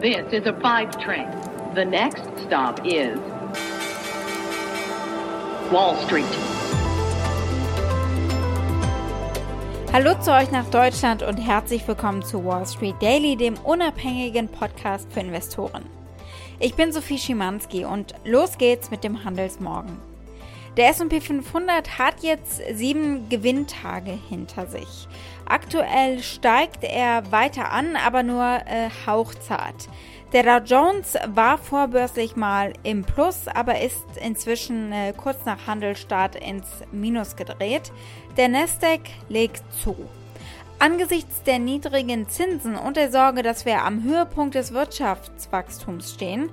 This is a five train. The next stop is Wall Street. Hallo zu euch nach Deutschland und herzlich willkommen zu Wall Street Daily, dem unabhängigen Podcast für Investoren. Ich bin Sophie Schimanski und los geht's mit dem Handelsmorgen. Der S&P 500 hat jetzt sieben Gewinntage hinter sich. Aktuell steigt er weiter an, aber nur äh, hauchzart. Der Dow Jones war vorbörslich mal im Plus, aber ist inzwischen äh, kurz nach Handelstart ins Minus gedreht. Der Nasdaq legt zu. Angesichts der niedrigen Zinsen und der Sorge, dass wir am Höhepunkt des Wirtschaftswachstums stehen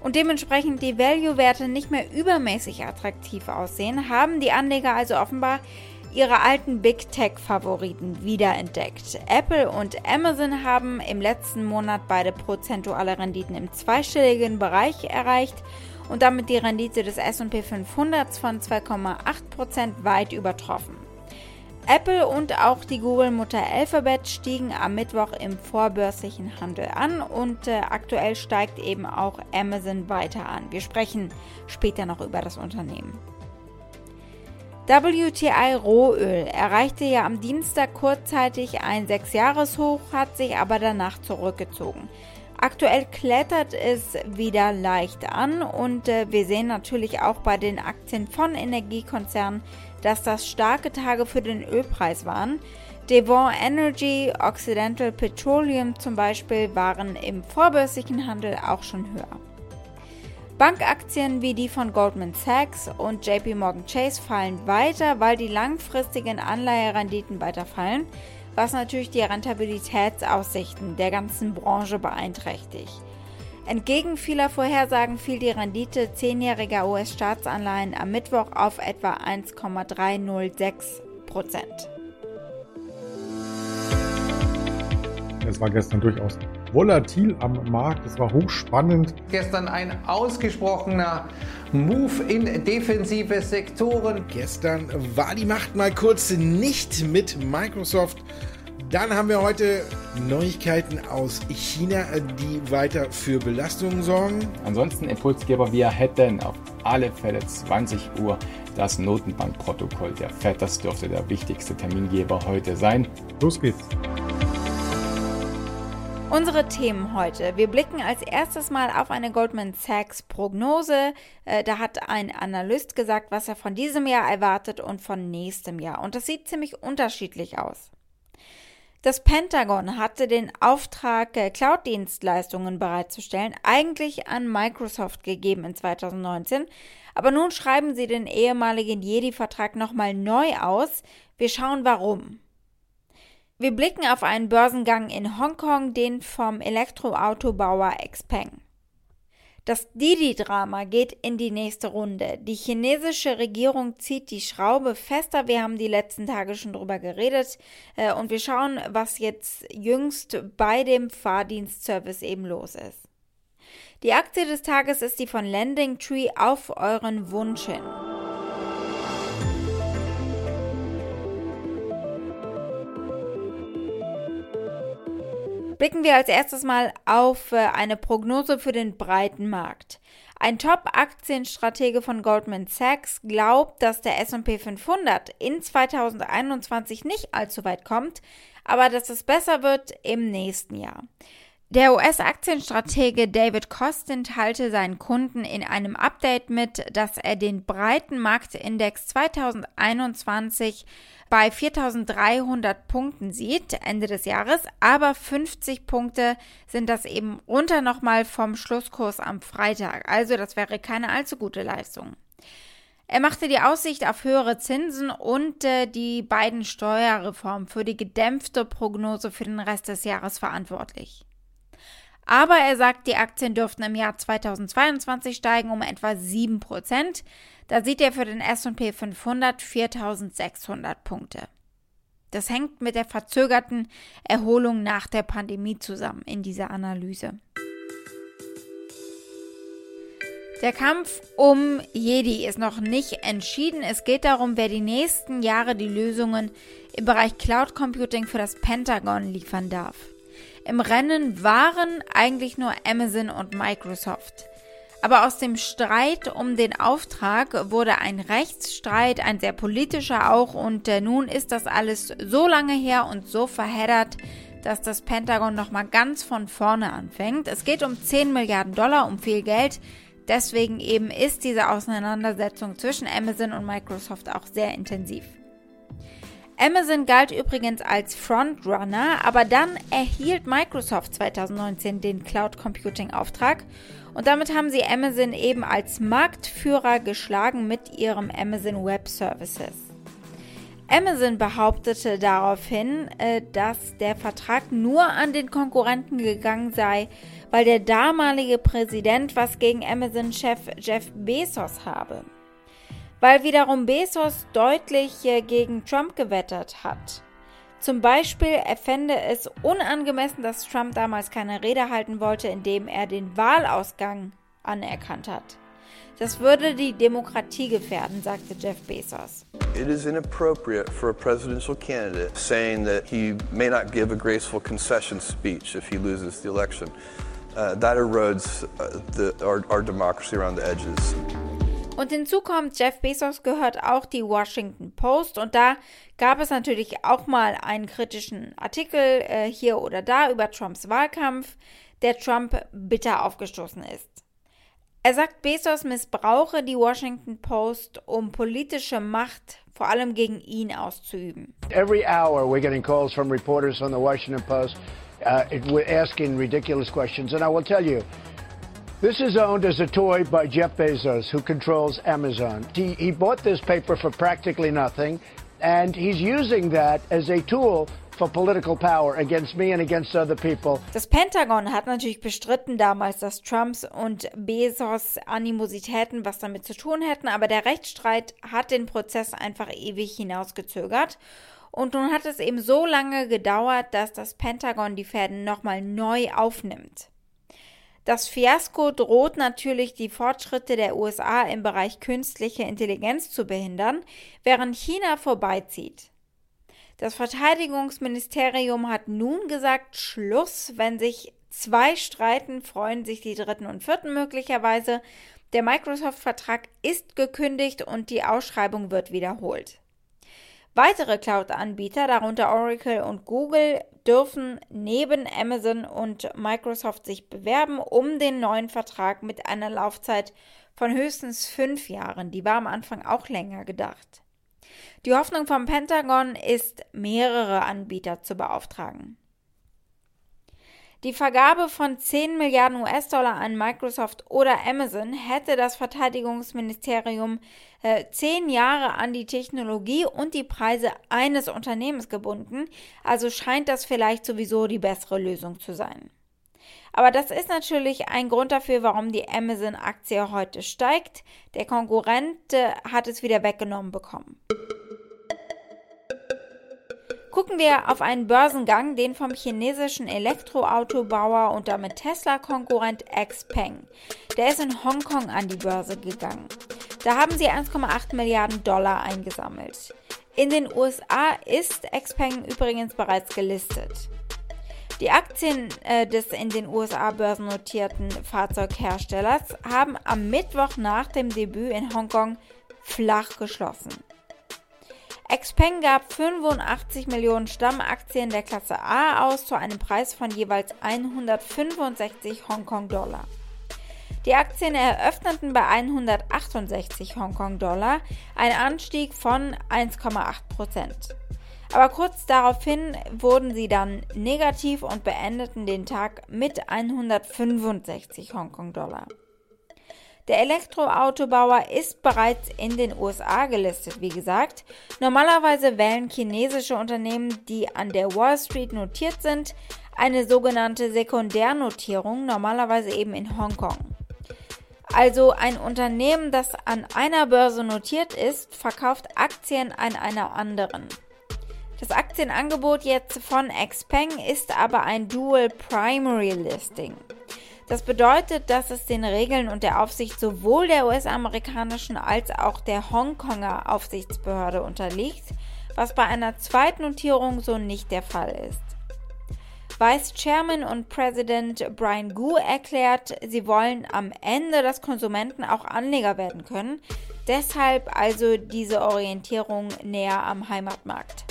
und dementsprechend die Value-Werte nicht mehr übermäßig attraktiv aussehen, haben die Anleger also offenbar ihre alten Big Tech-Favoriten wiederentdeckt. Apple und Amazon haben im letzten Monat beide prozentuale Renditen im zweistelligen Bereich erreicht und damit die Rendite des SP 500 von 2,8% weit übertroffen. Apple und auch die Google-Mutter Alphabet stiegen am Mittwoch im vorbörslichen Handel an und äh, aktuell steigt eben auch Amazon weiter an. Wir sprechen später noch über das Unternehmen. WTI Rohöl erreichte ja am Dienstag kurzzeitig ein 6-Jahres-Hoch, hat sich aber danach zurückgezogen. Aktuell klettert es wieder leicht an und äh, wir sehen natürlich auch bei den Aktien von Energiekonzernen, dass das starke Tage für den Ölpreis waren. Devon Energy, Occidental Petroleum zum Beispiel waren im vorbörslichen Handel auch schon höher. Bankaktien wie die von Goldman Sachs und JP Morgan Chase fallen weiter, weil die langfristigen Anleiherenditen weiter fallen, was natürlich die Rentabilitätsaussichten der ganzen Branche beeinträchtigt. Entgegen vieler Vorhersagen fiel die Rendite zehnjähriger US-Staatsanleihen am Mittwoch auf etwa 1,306 Prozent. Es war gestern durchaus volatil am Markt. Es war hochspannend. Gestern ein ausgesprochener Move in defensive Sektoren. Gestern war die Macht mal kurz nicht mit Microsoft. Dann haben wir heute Neuigkeiten aus China, die weiter für Belastungen sorgen. Ansonsten Impulsgeber, wir hätten auf alle Fälle 20 Uhr das Notenbankprotokoll der FED. Das dürfte der wichtigste Termingeber heute sein. Los geht's. Unsere Themen heute. Wir blicken als erstes mal auf eine Goldman Sachs Prognose. Äh, da hat ein Analyst gesagt, was er von diesem Jahr erwartet und von nächstem Jahr. Und das sieht ziemlich unterschiedlich aus. Das Pentagon hatte den Auftrag, äh, Cloud-Dienstleistungen bereitzustellen, eigentlich an Microsoft gegeben in 2019. Aber nun schreiben sie den ehemaligen Jedi-Vertrag nochmal neu aus. Wir schauen warum. Wir blicken auf einen Börsengang in Hongkong, den vom Elektroautobauer Xpeng. Das Didi-Drama geht in die nächste Runde. Die chinesische Regierung zieht die Schraube fester. Wir haben die letzten Tage schon drüber geredet. Äh, und wir schauen, was jetzt jüngst bei dem Fahrdienstservice eben los ist. Die Aktie des Tages ist die von Landing Tree auf euren Wunsch hin. Blicken wir als erstes mal auf äh, eine Prognose für den breiten Markt. Ein Top-Aktienstratege von Goldman Sachs glaubt, dass der SP 500 in 2021 nicht allzu weit kommt, aber dass es besser wird im nächsten Jahr. Der US-Aktienstratege David Costin teilte seinen Kunden in einem Update mit, dass er den breiten Marktindex 2021 bei 4300 Punkten sieht, Ende des Jahres, aber 50 Punkte sind das eben runter nochmal vom Schlusskurs am Freitag. Also das wäre keine allzu gute Leistung. Er machte die Aussicht auf höhere Zinsen und äh, die beiden Steuerreformen für die gedämpfte Prognose für den Rest des Jahres verantwortlich. Aber er sagt, die Aktien dürften im Jahr 2022 steigen um etwa 7%. Da sieht er für den SP 500 4600 Punkte. Das hängt mit der verzögerten Erholung nach der Pandemie zusammen in dieser Analyse. Der Kampf um Jedi ist noch nicht entschieden. Es geht darum, wer die nächsten Jahre die Lösungen im Bereich Cloud Computing für das Pentagon liefern darf. Im Rennen waren eigentlich nur Amazon und Microsoft. Aber aus dem Streit um den Auftrag wurde ein Rechtsstreit, ein sehr politischer auch, und äh, nun ist das alles so lange her und so verheddert, dass das Pentagon nochmal ganz von vorne anfängt. Es geht um 10 Milliarden Dollar, um viel Geld. Deswegen eben ist diese Auseinandersetzung zwischen Amazon und Microsoft auch sehr intensiv. Amazon galt übrigens als Frontrunner, aber dann erhielt Microsoft 2019 den Cloud Computing Auftrag und damit haben sie Amazon eben als Marktführer geschlagen mit ihrem Amazon Web Services. Amazon behauptete daraufhin, äh, dass der Vertrag nur an den Konkurrenten gegangen sei, weil der damalige Präsident was gegen Amazon-Chef Jeff Bezos habe weil wiederum Bezos deutlich äh, gegen Trump gewettert hat. Zum Beispiel er fände es unangemessen, dass Trump damals keine Rede halten wollte, indem er den Wahlausgang anerkannt hat. Das würde die Demokratie gefährden, sagte Jeff Bezos. It is inappropriate for a presidential candidate saying that he may not give a graceful concession speech if he loses the election. Uh, that erodes uh, the, our, our democracy around the edges. Und hinzu kommt, Jeff Bezos gehört auch die Washington Post und da gab es natürlich auch mal einen kritischen Artikel äh, hier oder da über Trumps Wahlkampf, der Trump bitter aufgestoßen ist. Er sagt, Bezos missbrauche die Washington Post, um politische Macht vor allem gegen ihn auszuüben. Every hour we're getting calls from reporters on the Washington Post uh, asking ridiculous questions and I will tell you This is owned as a toy by Jeff Bezos, who controls Amazon. He, he bought this paper for practically nothing, and he's using that as a tool for political power against me and against other people. Das Pentagon hat natürlich bestritten damals, dass Trumps und Bezos Animositäten was damit zu tun hätten, aber der Rechtsstreit hat den Prozess einfach ewig hinausgezögert. Und nun hat es eben so lange gedauert, dass das Pentagon die Fäden nochmal neu aufnimmt. Das Fiasko droht natürlich die Fortschritte der USA im Bereich künstliche Intelligenz zu behindern, während China vorbeizieht. Das Verteidigungsministerium hat nun gesagt, Schluss, wenn sich zwei streiten, freuen sich die dritten und vierten möglicherweise. Der Microsoft-Vertrag ist gekündigt und die Ausschreibung wird wiederholt. Weitere Cloud-Anbieter, darunter Oracle und Google, dürfen neben Amazon und Microsoft sich bewerben um den neuen Vertrag mit einer Laufzeit von höchstens fünf Jahren. Die war am Anfang auch länger gedacht. Die Hoffnung vom Pentagon ist, mehrere Anbieter zu beauftragen. Die Vergabe von 10 Milliarden US-Dollar an Microsoft oder Amazon hätte das Verteidigungsministerium äh, zehn Jahre an die Technologie und die Preise eines Unternehmens gebunden, also scheint das vielleicht sowieso die bessere Lösung zu sein. Aber das ist natürlich ein Grund dafür, warum die Amazon-Aktie heute steigt. Der Konkurrent äh, hat es wieder weggenommen bekommen. Gucken wir auf einen Börsengang, den vom chinesischen Elektroautobauer und damit Tesla-Konkurrent Xpeng. Der ist in Hongkong an die Börse gegangen. Da haben sie 1,8 Milliarden Dollar eingesammelt. In den USA ist Xpeng übrigens bereits gelistet. Die Aktien äh, des in den USA börsennotierten Fahrzeugherstellers haben am Mittwoch nach dem Debüt in Hongkong flach geschlossen. Xpeng gab 85 Millionen Stammaktien der Klasse A aus zu einem Preis von jeweils 165 Hongkong-Dollar. Die Aktien eröffneten bei 168 Hongkong-Dollar, ein Anstieg von 1,8 Prozent. Aber kurz daraufhin wurden sie dann negativ und beendeten den Tag mit 165 Hongkong-Dollar. Der Elektroautobauer ist bereits in den USA gelistet, wie gesagt. Normalerweise wählen chinesische Unternehmen, die an der Wall Street notiert sind, eine sogenannte Sekundärnotierung, normalerweise eben in Hongkong. Also ein Unternehmen, das an einer Börse notiert ist, verkauft Aktien an einer anderen. Das Aktienangebot jetzt von Xpeng ist aber ein Dual Primary Listing. Das bedeutet, dass es den Regeln und der Aufsicht sowohl der US-amerikanischen als auch der Hongkonger Aufsichtsbehörde unterliegt, was bei einer Zweitnotierung so nicht der Fall ist. Vice Chairman und President Brian Gu erklärt, sie wollen am Ende, dass Konsumenten auch Anleger werden können. Deshalb also diese Orientierung näher am Heimatmarkt.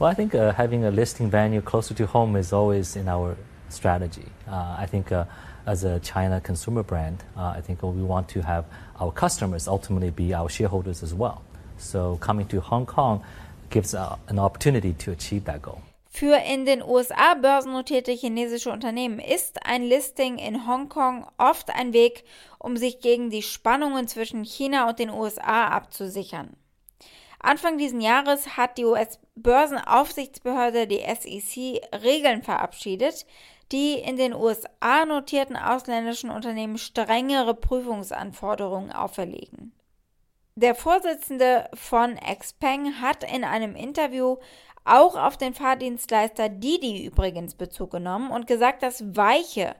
Well, I think uh, having a listing venue closer to home is always in our strategy. Uh, I think uh, as a China consumer brand, uh, I think we want to have our customers ultimately be our shareholders as well. So coming to Hong Kong gives an opportunity to achieve that goal. Für in den USA börsennotierte chinesische Unternehmen ist ein Listing in Hongkong oft ein Weg, um sich gegen die Spannungen zwischen China und den USA abzusichern. Anfang dieses Jahres hat die US-Börsenaufsichtsbehörde, die SEC, Regeln verabschiedet, die in den USA notierten ausländischen Unternehmen strengere Prüfungsanforderungen auferlegen. Der Vorsitzende von Xpeng hat in einem Interview auch auf den Fahrdienstleister Didi übrigens Bezug genommen und gesagt, dass weiche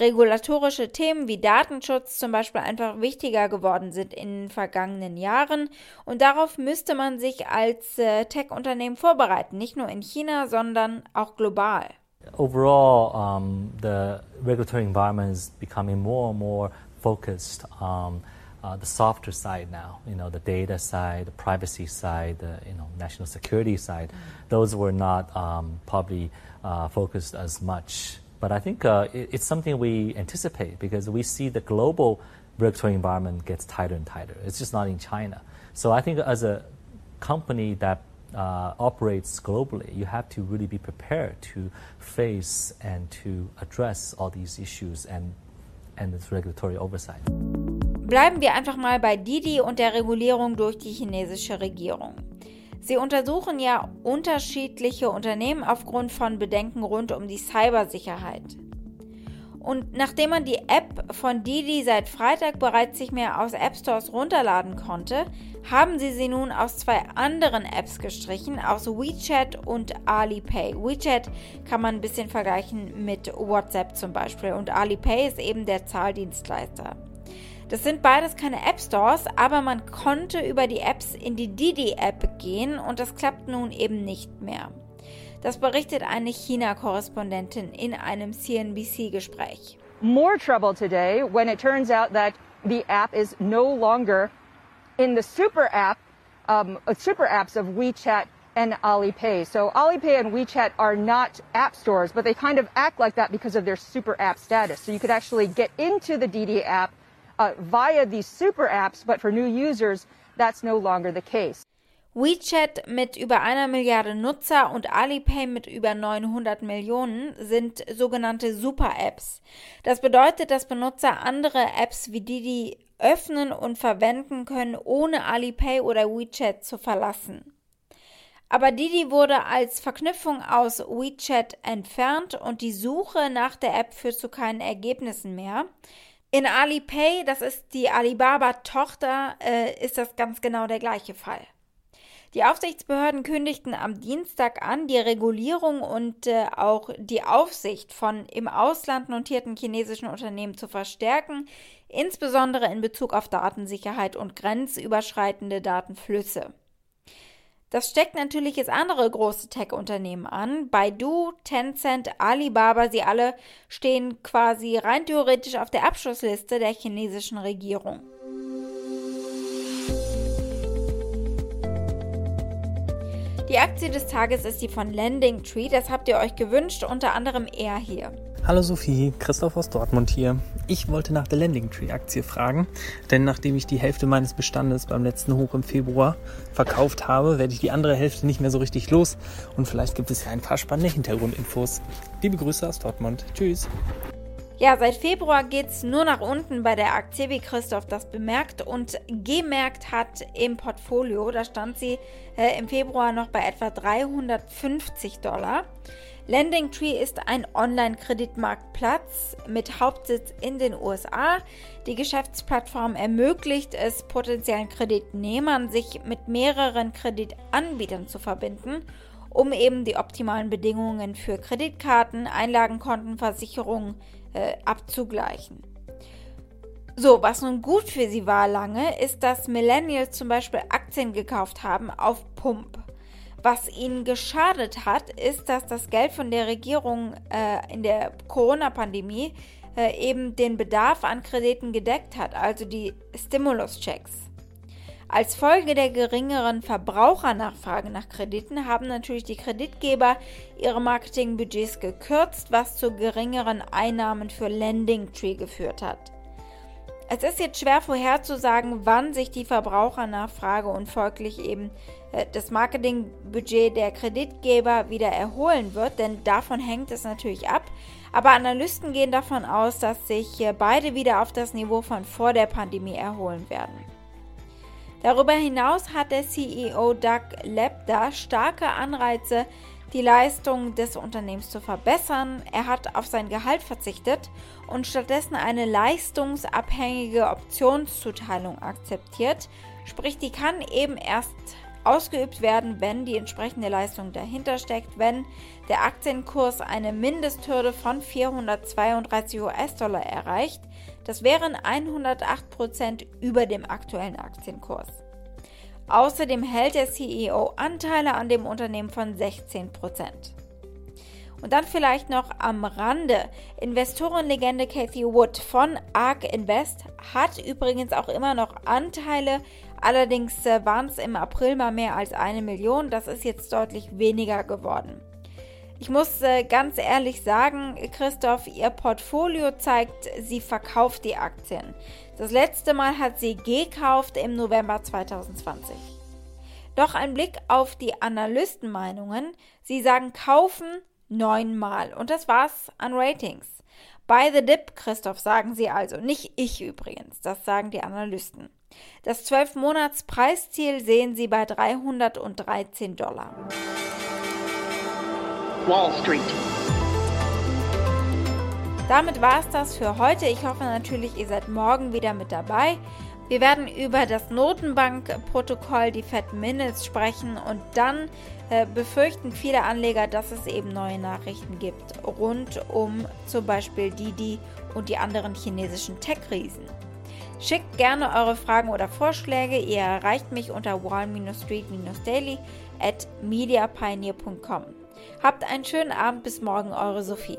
regulatorische Themen wie Datenschutz zum Beispiel einfach wichtiger geworden sind in den vergangenen Jahren und darauf müsste man sich als äh, Tech-Unternehmen vorbereiten, nicht nur in China, sondern auch global. Overall, um, the regulatory environment is becoming more and more focused on uh, the softer side now. You know, the data side, the privacy side, the you know national security side. Mm. Those were not um, probably uh, focused as much. But I think uh, it, it's something we anticipate because we see the global regulatory environment gets tighter and tighter. It's just not in China. So I think as a company that uh, operates globally, you have to really be prepared to face and to address all these issues and and its regulatory oversight. Bleiben wir einfach mal bei Didi und der Regulierung durch die chinesische Regierung. Sie untersuchen ja unterschiedliche Unternehmen aufgrund von Bedenken rund um die Cybersicherheit. Und nachdem man die App von Didi seit Freitag bereits nicht mehr aus App Stores runterladen konnte, haben sie sie nun aus zwei anderen Apps gestrichen, aus WeChat und Alipay. WeChat kann man ein bisschen vergleichen mit WhatsApp zum Beispiel und Alipay ist eben der Zahldienstleister. Das sind beides keine App Stores, aber man konnte über die Apps in die Didi-App gehen und das klappt nun eben nicht mehr. Das berichtet eine China-Korrespondentin in einem CNBC-Gespräch. More trouble today when it turns out that the app is no longer in the super app, um, uh, super apps of WeChat and Alipay. So Alipay and WeChat are not app stores, but they kind of act like that because of their super app status. So you could actually get into the Didi app uh, via these super apps, but for new users, that's no longer the case. WeChat mit über einer Milliarde Nutzer und Alipay mit über 900 Millionen sind sogenannte Super-Apps. Das bedeutet, dass Benutzer andere Apps wie Didi öffnen und verwenden können, ohne Alipay oder WeChat zu verlassen. Aber Didi wurde als Verknüpfung aus WeChat entfernt und die Suche nach der App führt zu keinen Ergebnissen mehr. In Alipay, das ist die Alibaba-Tochter, äh, ist das ganz genau der gleiche Fall. Die Aufsichtsbehörden kündigten am Dienstag an, die Regulierung und äh, auch die Aufsicht von im Ausland notierten chinesischen Unternehmen zu verstärken, insbesondere in Bezug auf Datensicherheit und grenzüberschreitende Datenflüsse. Das steckt natürlich jetzt andere große Tech-Unternehmen an. Baidu, Tencent, Alibaba, sie alle stehen quasi rein theoretisch auf der Abschlussliste der chinesischen Regierung. Die Aktie des Tages ist die von Landing Tree. Das habt ihr euch gewünscht, unter anderem er hier. Hallo Sophie, Christoph aus Dortmund hier. Ich wollte nach der Landing Tree Aktie fragen, denn nachdem ich die Hälfte meines Bestandes beim letzten Hoch im Februar verkauft habe, werde ich die andere Hälfte nicht mehr so richtig los und vielleicht gibt es ja ein paar spannende Hintergrundinfos. Liebe Grüße aus Dortmund. Tschüss. Ja, seit Februar geht es nur nach unten bei der Aktie, wie Christoph das bemerkt und gemerkt hat im Portfolio. Da stand sie äh, im Februar noch bei etwa 350 Dollar. Lending Tree ist ein Online-Kreditmarktplatz mit Hauptsitz in den USA. Die Geschäftsplattform ermöglicht es potenziellen Kreditnehmern, sich mit mehreren Kreditanbietern zu verbinden, um eben die optimalen Bedingungen für Kreditkarten, Einlagenkonten, Versicherungen äh, abzugleichen. So, was nun gut für sie war lange, ist, dass Millennials zum Beispiel Aktien gekauft haben auf Pump. Was ihnen geschadet hat, ist, dass das Geld von der Regierung äh, in der Corona-Pandemie äh, eben den Bedarf an Krediten gedeckt hat, also die Stimulus-Checks. Als Folge der geringeren Verbrauchernachfrage nach Krediten haben natürlich die Kreditgeber ihre Marketingbudgets gekürzt, was zu geringeren Einnahmen für Lending Tree geführt hat. Es ist jetzt schwer vorherzusagen, wann sich die Verbrauchernachfrage und folglich eben äh, das Marketingbudget der Kreditgeber wieder erholen wird, denn davon hängt es natürlich ab. Aber Analysten gehen davon aus, dass sich beide wieder auf das Niveau von vor der Pandemie erholen werden. Darüber hinaus hat der CEO Doug Lepda starke Anreize, die Leistung des Unternehmens zu verbessern. Er hat auf sein Gehalt verzichtet und stattdessen eine leistungsabhängige Optionszuteilung akzeptiert. Sprich, die kann eben erst ausgeübt werden, wenn die entsprechende Leistung dahinter steckt, wenn der Aktienkurs eine Mindesthürde von 432 US-Dollar erreicht. Das wären 108% über dem aktuellen Aktienkurs. Außerdem hält der CEO Anteile an dem Unternehmen von 16%. Und dann vielleicht noch am Rande. Investorenlegende Cathy Wood von ARK Invest hat übrigens auch immer noch Anteile. Allerdings äh, waren es im April mal mehr als eine Million. Das ist jetzt deutlich weniger geworden. Ich muss äh, ganz ehrlich sagen, Christoph, Ihr Portfolio zeigt, sie verkauft die Aktien. Das letzte Mal hat sie gekauft im November 2020. Doch ein Blick auf die Analystenmeinungen. Sie sagen kaufen neunmal. Und das war's an Ratings. Buy the dip, Christoph, sagen sie also. Nicht ich übrigens. Das sagen die Analysten. Das 12-Monats-Preisziel sehen sie bei 313 Dollar. Wall Street. Damit war es das für heute. Ich hoffe natürlich, ihr seid morgen wieder mit dabei. Wir werden über das Notenbankprotokoll, die Fed Minutes sprechen und dann äh, befürchten viele Anleger, dass es eben neue Nachrichten gibt rund um zum Beispiel Didi und die anderen chinesischen Tech-Riesen. Schickt gerne eure Fragen oder Vorschläge. Ihr erreicht mich unter wall-street-daily at mediapioneer.com. Habt einen schönen Abend, bis morgen, eure Sophie.